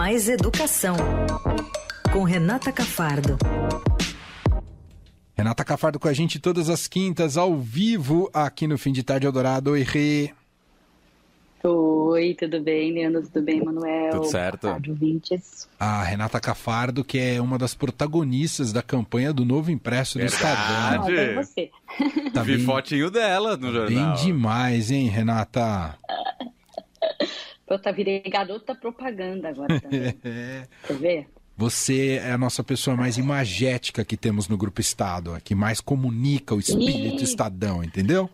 Mais Educação, com Renata Cafardo. Renata Cafardo com a gente todas as quintas, ao vivo, aqui no Fim de Tarde Eldorado. Oi, Rê. Oi, tudo bem, Leandro? Tudo bem, Manuel? Tudo certo. Rádio Vintes. A Renata Cafardo, que é uma das protagonistas da campanha do novo impresso do Estadão. Ah, bem você. Tá Vi bem, fotinho dela no bem jornal. demais, hein, Renata? Eu tá virei garota propaganda agora também. Quer ver? Você é a nossa pessoa mais imagética que temos no Grupo Estado, a que mais comunica o espírito Ih. Estadão, entendeu?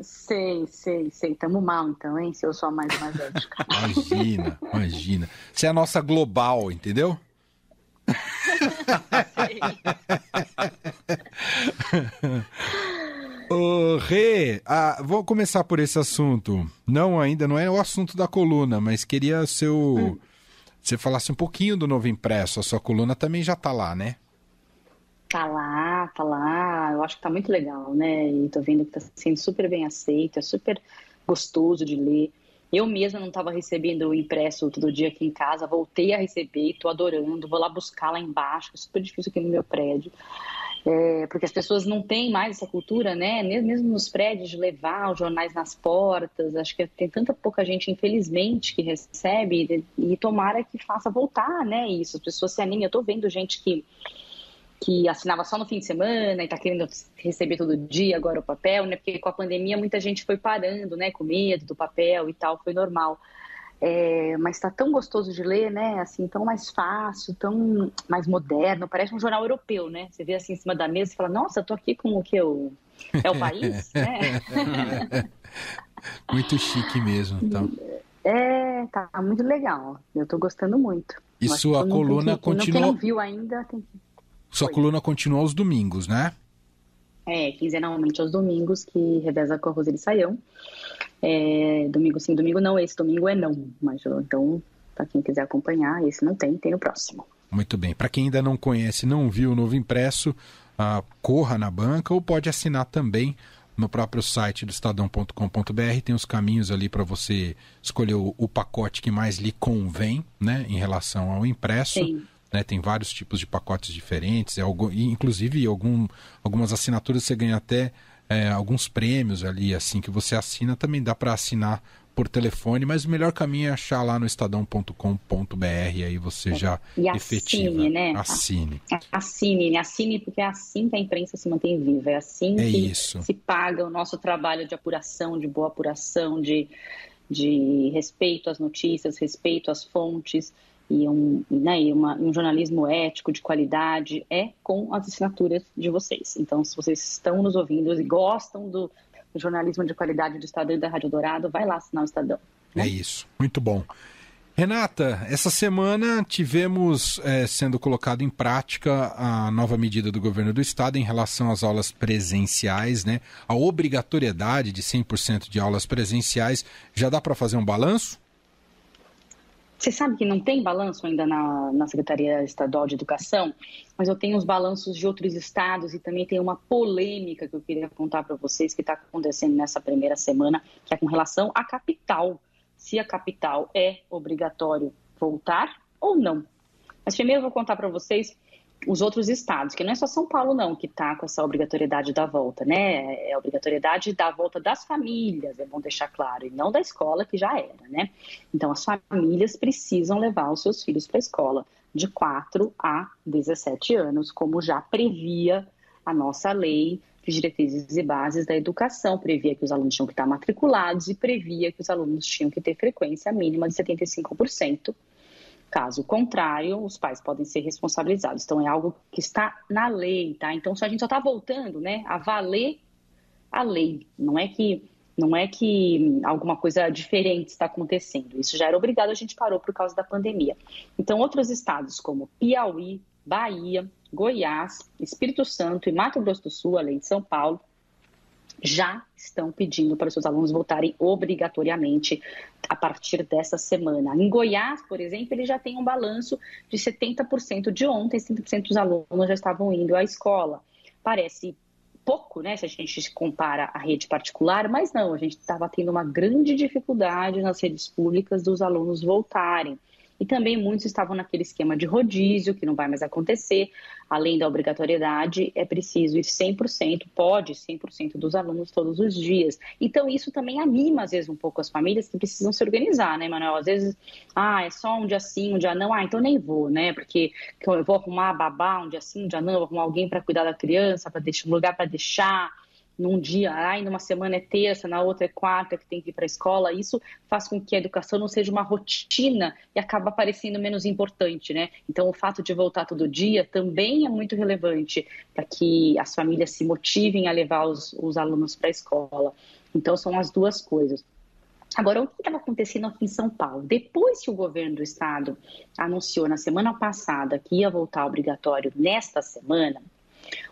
Sei, sei, sei. Tamo mal então, hein? Se eu sou a mais magética. Imagina, imagina. Você é a nossa global, entendeu? sei. Ô, Rê, ah, vou começar por esse assunto. Não, ainda não é o assunto da coluna, mas queria seu. Você falasse um pouquinho do novo impresso. A sua coluna também já tá lá, né? Tá lá, tá lá. Eu acho que tá muito legal, né? E tô vendo que tá sendo super bem aceito, é super gostoso de ler. Eu mesma não estava recebendo o impresso todo dia aqui em casa, voltei a receber, tô adorando, vou lá buscar lá embaixo, é super difícil aqui no meu prédio. É, porque as pessoas não têm mais essa cultura, né? Mesmo nos prédios, de levar os jornais nas portas. Acho que tem tanta pouca gente, infelizmente, que recebe, e, tomara que faça voltar, né? Isso, as pessoas se animem. Eu tô vendo gente que que assinava só no fim de semana e tá querendo receber todo dia agora o papel, né? Porque com a pandemia muita gente foi parando, né? Com medo do papel e tal, foi normal. É, mas tá tão gostoso de ler, né? Assim, tão mais fácil, tão mais moderno. Parece um jornal europeu, né? Você vê assim em cima da mesa e fala, nossa, tô aqui com o que eu... É o país, né? Muito chique mesmo. Então. É, tá muito legal. Eu tô gostando muito. E Eu sua coluna que- Quem continua- não viu ainda tem que Sua Oi. coluna continua aos domingos, né? É, quinzenalmente aos domingos, que reveza com a Roseli Saião. É, domingo sim, domingo não, esse domingo é não. Mas então, para quem quiser acompanhar, esse não tem, tem o próximo. Muito bem. Para quem ainda não conhece, não viu o novo impresso, ah, corra na banca ou pode assinar também no próprio site do estadão.com.br. Tem os caminhos ali para você escolher o, o pacote que mais lhe convém, né, em relação ao impresso. Né, tem vários tipos de pacotes diferentes, é e, inclusive algum, algumas assinaturas você ganha até é, alguns prêmios ali, assim que você assina, também dá para assinar por telefone, mas o melhor caminho é achar lá no estadão.com.br, aí você já E assine, efetiva. né? Assine. Assine, né? Assine, porque é assim que a imprensa se mantém viva, é assim É que isso. se paga o nosso trabalho de apuração, de boa apuração, de, de respeito às notícias, respeito às fontes e um, né, e uma, um jornalismo ético, de qualidade, é com as assinaturas de vocês. Então, se vocês estão nos ouvindo e gostam do, jornalismo de qualidade do Estadão e da Rádio Dourado, vai lá assinar o Estadão. É isso, muito bom. Renata, essa semana tivemos eh, sendo colocado em prática a nova medida do governo do estado em relação às aulas presenciais, né? A obrigatoriedade de 100% de aulas presenciais. Já dá para fazer um balanço? Você sabe que não tem balanço ainda na, na Secretaria Estadual de Educação, mas eu tenho os balanços de outros estados e também tem uma polêmica que eu queria contar para vocês que está acontecendo nessa primeira semana, que é com relação à capital. Se a capital é obrigatório voltar ou não. Mas primeiro eu vou contar para vocês os outros estados, que não é só São Paulo não que está com essa obrigatoriedade da volta, né? É a obrigatoriedade da volta das famílias, é bom deixar claro, e não da escola que já era, né? Então as famílias precisam levar os seus filhos para a escola de 4 a 17 anos, como já previa a nossa lei de diretrizes e bases da educação, previa que os alunos tinham que estar matriculados e previa que os alunos tinham que ter frequência mínima de 75%. Caso contrário, os pais podem ser responsabilizados. Então, é algo que está na lei, tá? Então, a gente só está voltando, né, a valer a lei. Não é que não é que alguma coisa diferente está acontecendo. Isso já era obrigado, a gente parou por causa da pandemia. Então, outros estados como Piauí, Bahia, Goiás, Espírito Santo e Mato Grosso do Sul, além de São Paulo, já estão pedindo para os seus alunos voltarem obrigatoriamente a partir dessa semana. Em Goiás, por exemplo, ele já tem um balanço de 70% de ontem, 70% dos alunos já estavam indo à escola. Parece pouco, né, se a gente compara à rede particular, mas não, a gente estava tendo uma grande dificuldade nas redes públicas dos alunos voltarem. E também muitos estavam naquele esquema de rodízio, que não vai mais acontecer. Além da obrigatoriedade, é preciso ir 100%, pode 100% dos alunos todos os dias. Então, isso também anima, às vezes, um pouco as famílias que precisam se organizar, né, Manuel? Às vezes, ah, é só um dia sim, um dia não, ah, então nem vou, né? Porque eu vou arrumar babá um dia sim, um dia não, vou arrumar alguém para cuidar da criança, para deixar um lugar para deixar num dia, ai, numa semana é terça, na outra é quarta que tem que ir para a escola, isso faz com que a educação não seja uma rotina e acaba parecendo menos importante, né? Então, o fato de voltar todo dia também é muito relevante para que as famílias se motivem a levar os, os alunos para a escola. Então, são as duas coisas. Agora, o que estava acontecendo aqui em São Paulo? Depois que o governo do estado anunciou na semana passada que ia voltar obrigatório nesta semana,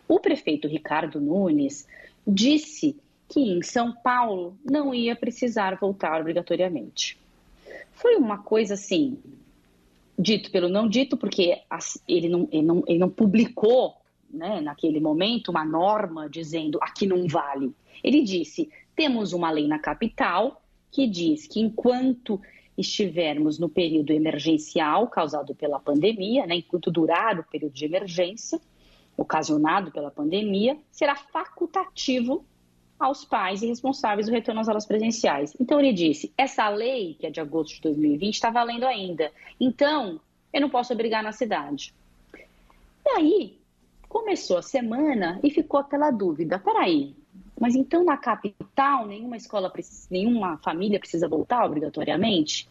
o prefeito Ricardo Nunes disse que em São Paulo não ia precisar voltar obrigatoriamente. Foi uma coisa assim, dito pelo não dito, porque ele não, ele não, ele não publicou né, naquele momento uma norma dizendo aqui não vale. Ele disse: temos uma lei na capital que diz que enquanto estivermos no período emergencial causado pela pandemia, né, enquanto durar o período de emergência, ocasionado pela pandemia, será facultativo aos pais e responsáveis do retorno às aulas presenciais. Então ele disse: essa lei, que é de agosto de 2020, está valendo ainda. Então, eu não posso obrigar na cidade. E aí, começou a semana e ficou aquela dúvida: peraí, mas então na capital nenhuma escola, nenhuma família precisa voltar obrigatoriamente?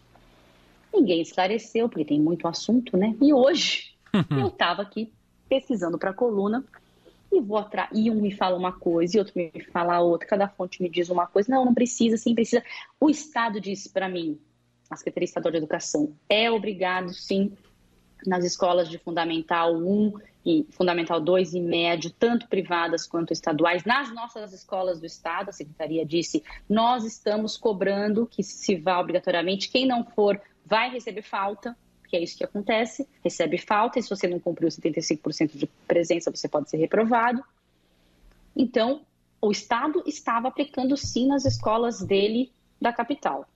Ninguém esclareceu, porque tem muito assunto, né? E hoje eu estava aqui pesquisando para a coluna e vou atrás. E um me fala uma coisa e outro me fala outra. Cada fonte me diz uma coisa. Não, não precisa, sim, precisa. O Estado disse para mim, a Secretaria Estadual de Educação, é obrigado, sim, nas escolas de Fundamental 1 e Fundamental 2 e médio, tanto privadas quanto estaduais, nas nossas escolas do Estado, a Secretaria disse, nós estamos cobrando que se vá obrigatoriamente, quem não for vai receber falta, que é isso que acontece, recebe falta, e se você não cumpriu 75% de presença, você pode ser reprovado. Então, o Estado estava aplicando sim nas escolas dele da capital.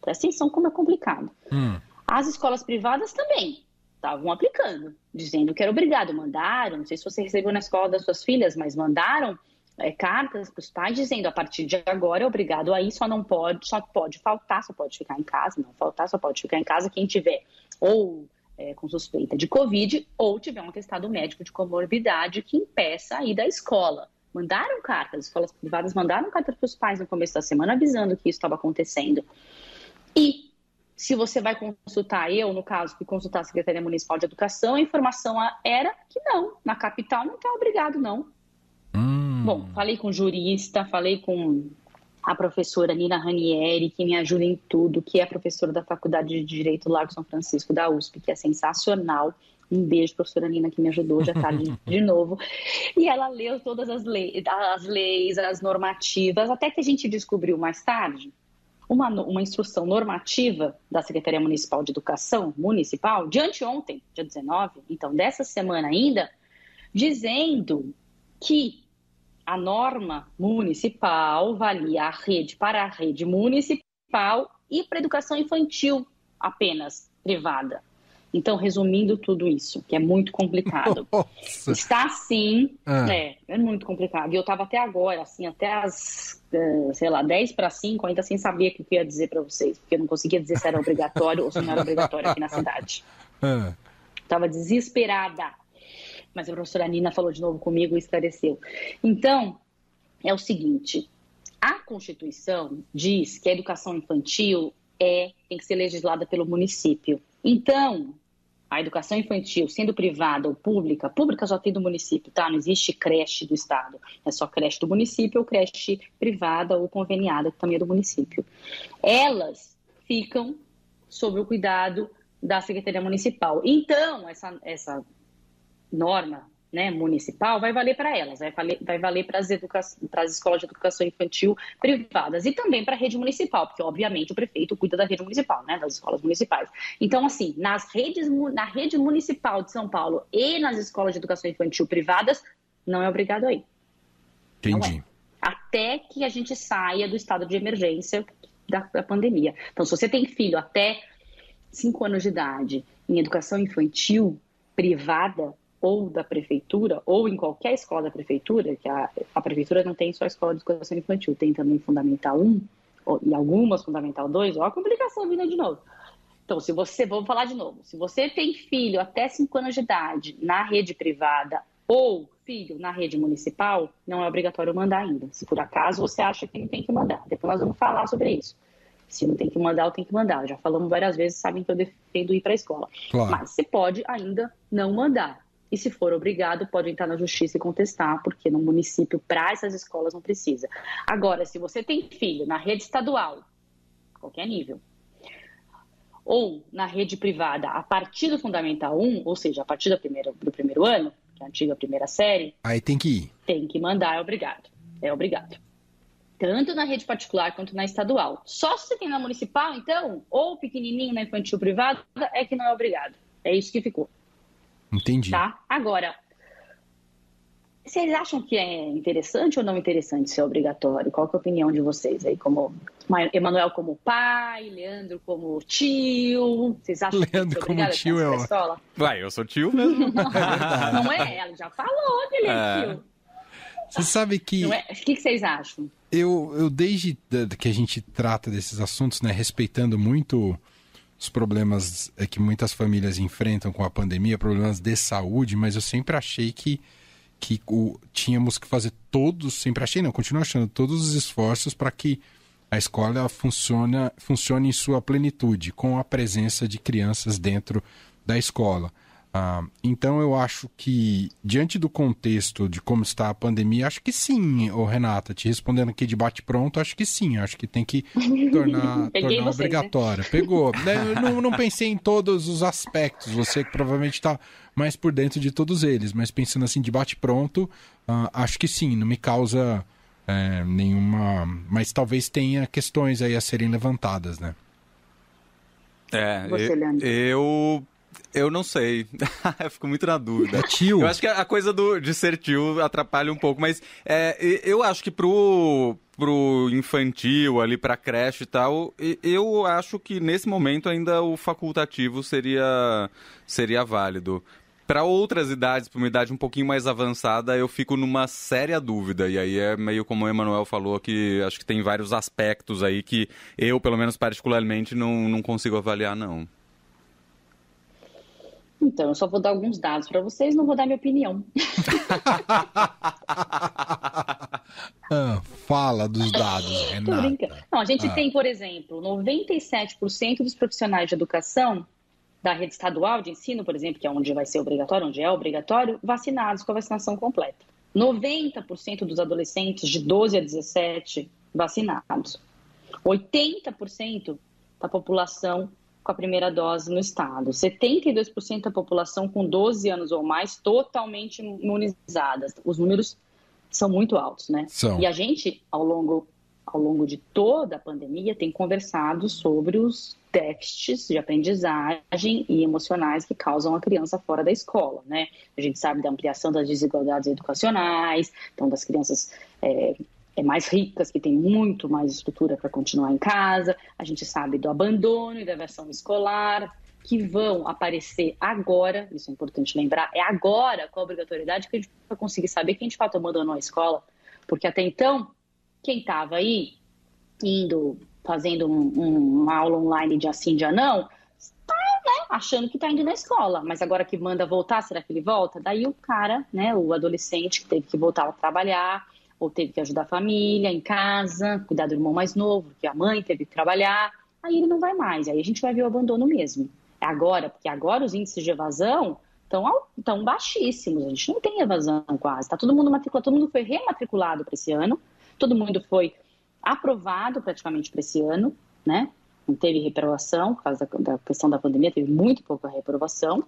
Presta atenção como é complicado. Hum. As escolas privadas também estavam aplicando, dizendo que era obrigado. Mandaram, não sei se você recebeu na escola das suas filhas, mas mandaram é, cartas para os pais dizendo a partir de agora é obrigado a ir, só não pode, só pode faltar, só pode ficar em casa, não faltar, só pode ficar em casa quem tiver ou é, com suspeita de Covid ou tiver um atestado médico de comorbidade que impeça a ir da escola. Mandaram cartas, as escolas privadas mandaram cartas para os pais no começo da semana avisando que isso estava acontecendo. E se você vai consultar, eu, no caso, que consultar a Secretaria Municipal de Educação, a informação era que não, na capital não está obrigado, não. Hum. Bom, falei com jurista, falei com a professora Nina Ranieri, que me ajuda em tudo, que é professora da Faculdade de Direito Largo São Francisco da USP, que é sensacional. Um beijo, professora Nina, que me ajudou já tarde tá de novo. E ela leu todas as leis, as leis, as normativas, até que a gente descobriu mais tarde uma, uma instrução normativa da Secretaria Municipal de Educação Municipal, de anteontem, dia 19, então dessa semana ainda, dizendo que a norma municipal valia a rede para a rede municipal e para a educação infantil apenas privada. Então, resumindo tudo isso, que é muito complicado. Nossa. Está assim, ah. é, é muito complicado. E eu estava até agora, assim, até as, eh, sei lá, 10 para 5, ainda sem saber o que eu ia dizer para vocês, porque eu não conseguia dizer se era obrigatório ou se não era obrigatório aqui na cidade. Estava ah. desesperada mas a professora Nina falou de novo comigo e esclareceu. Então, é o seguinte: a Constituição diz que a educação infantil é, tem que ser legislada pelo município. Então, a educação infantil, sendo privada ou pública, pública só tem do município, tá? Não existe creche do Estado. É só creche do município ou creche privada ou conveniada, que também é do município. Elas ficam sob o cuidado da Secretaria Municipal. Então, essa, essa norma né, municipal vai valer para elas, vai valer, vai valer para as, as escolas de educação infantil privadas e também para a rede municipal, porque obviamente o prefeito cuida da rede municipal, né, das escolas municipais. Então, assim, nas redes, na rede municipal de São Paulo e nas escolas de educação infantil privadas, não é obrigado a ir. Entendi. É. Até que a gente saia do estado de emergência da, da pandemia. Então, se você tem filho até 5 anos de idade em educação infantil privada ou da prefeitura, ou em qualquer escola da prefeitura, que a, a prefeitura não tem só a escola de educação infantil, tem também Fundamental 1 ou, e algumas Fundamental 2, olha a complicação vindo de novo. Então, se você, vou falar de novo, se você tem filho até 5 anos de idade na rede privada ou filho na rede municipal, não é obrigatório mandar ainda. Se por acaso você acha que não tem que mandar, depois nós vamos falar sobre isso. Se não tem que mandar, eu tenho que mandar. Já falamos várias vezes, sabem que eu defendo ir para a escola. Claro. Mas você pode ainda não mandar. E se for obrigado, pode entrar na justiça e contestar, porque no município, para essas escolas, não precisa. Agora, se você tem filho na rede estadual, qualquer nível, ou na rede privada a partir do Fundamental 1, ou seja, a partir do primeiro, do primeiro ano, que é a antiga primeira série. Aí tem que ir. Tem que mandar, é obrigado. É obrigado tanto na rede particular quanto na estadual. Só se você tem na municipal, então, ou pequenininho na infantil privada, é que não é obrigado. É isso que ficou. Entendi. Tá? Agora, vocês acham que é interessante ou não interessante ser obrigatório? Qual é a opinião de vocês aí? Como Emanuel como pai, Leandro como tio. Vocês acham Leandro que como tio é ó. Vai, eu sou tio mesmo. não é? Ela já falou que ele é, é. tio. Você sabe que. É? O que, que vocês acham? Eu, eu desde que a gente trata desses assuntos, né, respeitando muito os problemas é, que muitas famílias enfrentam com a pandemia, problemas de saúde, mas eu sempre achei que, que o, tínhamos que fazer todos, sempre achei, não, continuo achando, todos os esforços para que a escola funcione, funcione em sua plenitude, com a presença de crianças dentro da escola. Ah, então eu acho que, diante do contexto de como está a pandemia, acho que sim, ô Renata, te respondendo aqui de bate-pronto, acho que sim, acho que tem que tornar, tornar você, obrigatória. Né? Pegou. Né, eu não, não, pensei em todos os aspectos, você que provavelmente está mais por dentro de todos eles, mas pensando assim de bate-pronto, uh, acho que sim, não me causa é, nenhuma. Mas talvez tenha questões aí a serem levantadas, né? É, você, eu, eu eu não sei. eu fico muito na dúvida. É tio. Eu acho que a coisa do, de ser tio atrapalha um pouco, mas é, eu acho que pro, pro infantil, ali pra creche e tal, eu acho que nesse momento ainda o facultativo seria, seria válido. Para outras idades, para uma idade um pouquinho mais avançada, eu fico numa séria dúvida. E aí é meio como o Emanuel falou, que acho que tem vários aspectos aí que eu, pelo menos particularmente, não, não consigo avaliar, não. Então, eu só vou dar alguns dados para vocês, não vou dar minha opinião. ah, fala dos dados, Renata. Não, a gente ah. tem, por exemplo, 97% dos profissionais de educação da rede estadual de ensino, por exemplo, que é onde vai ser obrigatório, onde é obrigatório, vacinados com a vacinação completa. 90% dos adolescentes de 12 a 17 vacinados. 80% da população com a primeira dose no estado. 72% da população com 12 anos ou mais totalmente imunizadas. Os números são muito altos, né? São. E a gente, ao longo, ao longo de toda a pandemia, tem conversado sobre os déficits de aprendizagem e emocionais que causam a criança fora da escola, né? A gente sabe da ampliação das desigualdades educacionais, então das crianças é, é, mais ricas, que têm muito mais estrutura para continuar em casa. A gente sabe do abandono e da versão escolar, que vão aparecer agora, isso é importante lembrar, é agora com a obrigatoriedade que a gente vai conseguir saber quem de fato abandonou a escola. Porque até então, quem estava aí indo, fazendo um, um, uma aula online de assim, de não, está né, achando que está indo na escola, mas agora que manda voltar, será que ele volta? Daí o cara, né, o adolescente que teve que voltar a trabalhar, ou teve que ajudar a família em casa, cuidar do irmão mais novo, que a mãe teve que trabalhar, aí ele não vai mais, aí a gente vai ver o abandono mesmo. É agora, porque agora os índices de evasão estão baixíssimos, a gente não tem evasão quase, está todo mundo matriculado, todo mundo foi rematriculado para esse ano, todo mundo foi aprovado praticamente para esse ano, né? Não teve reprovação, por causa da, da questão da pandemia, teve muito pouca reprovação.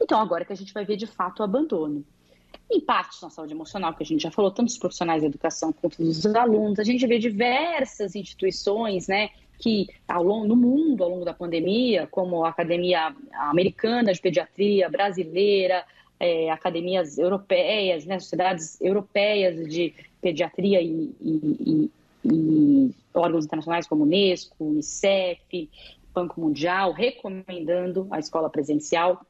Então, agora que a gente vai ver de fato o abandono impactos na saúde emocional, que a gente já falou, tanto os profissionais da educação quanto os alunos. A gente vê diversas instituições, né, que ao longo no mundo, ao longo da pandemia, como a Academia Americana de Pediatria, brasileira, é, academias europeias, né, sociedades europeias de pediatria e, e, e, e órgãos internacionais como Unesco, Unicef, Banco Mundial recomendando a escola presencial.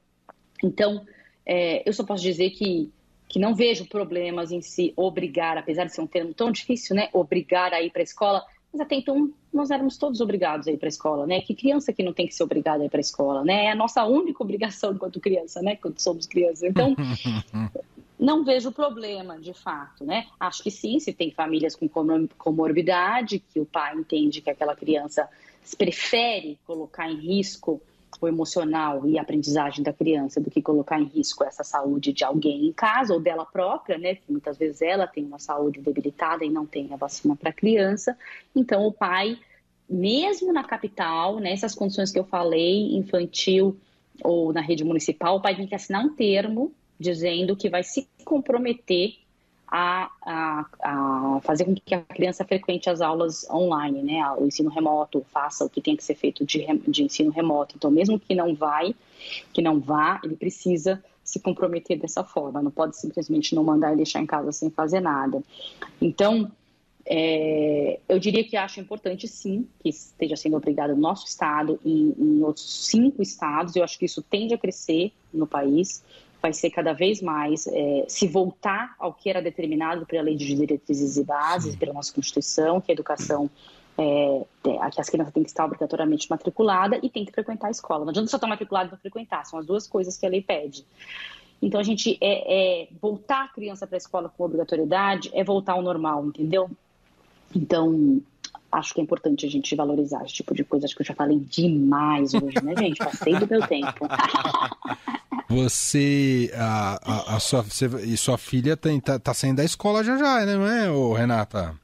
Então, é, eu só posso dizer que, que não vejo problemas em se obrigar, apesar de ser um termo tão difícil, né? Obrigar a ir para a escola. Mas até então, nós éramos todos obrigados a ir para a escola, né? Que criança que não tem que ser obrigada a ir para a escola, né? É a nossa única obrigação enquanto criança, né? Quando somos crianças. Então, não vejo problema, de fato, né? Acho que sim, se tem famílias com comorbidade, que o pai entende que aquela criança prefere colocar em risco emocional e aprendizagem da criança do que colocar em risco essa saúde de alguém em casa ou dela própria, né? Que muitas vezes ela tem uma saúde debilitada e não tem a vacina para a criança. Então, o pai, mesmo na capital, nessas condições que eu falei, infantil ou na rede municipal, o pai tem que assinar um termo dizendo que vai se comprometer a, a, a, fazer com que a criança frequente as aulas online, né, o ensino remoto, faça o que tem que ser feito de, de ensino remoto. Então, mesmo que não vai, que não vá, ele precisa se comprometer dessa forma. Não pode simplesmente não mandar e deixar em casa sem fazer nada. Então, é, eu diria que acho importante, sim, que esteja sendo obrigado no nosso estado e em outros cinco estados. Eu acho que isso tende a crescer no país vai ser cada vez mais é, se voltar ao que era determinado pela Lei de Diretrizes e Bases, pela nossa Constituição, que a educação é, é, que as crianças têm que estar obrigatoriamente matriculada e tem que frequentar a escola. Não adianta só estar matriculado para frequentar, são as duas coisas que a lei pede. Então, a gente é, é voltar a criança para a escola com obrigatoriedade é voltar ao normal, entendeu? Então, acho que é importante a gente valorizar esse tipo de coisa. Acho que eu já falei demais hoje, né, gente? Passei do meu tempo. Você, a, a, a sua, você, e sua filha tem, tá, tá saindo da escola já já, né, não é, ô, Renata?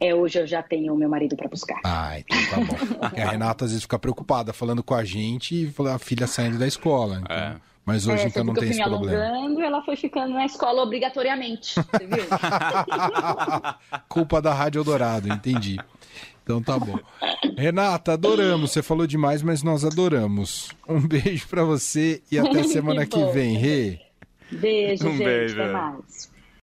É, hoje eu já tenho o meu marido para buscar. Ah, então tá bom. Porque a Renata às vezes fica preocupada falando com a gente e a filha saindo da escola. Então... É. Mas hoje é, então não tem esse problema. Alongando, ela foi ficando na escola obrigatoriamente, você viu? Culpa da Rádio Eldorado, entendi. Então tá bom. Renata, adoramos. Você falou demais, mas nós adoramos. Um beijo para você e até semana que, que vem, Rê. Beijo, um gente. Beijo. Até mais.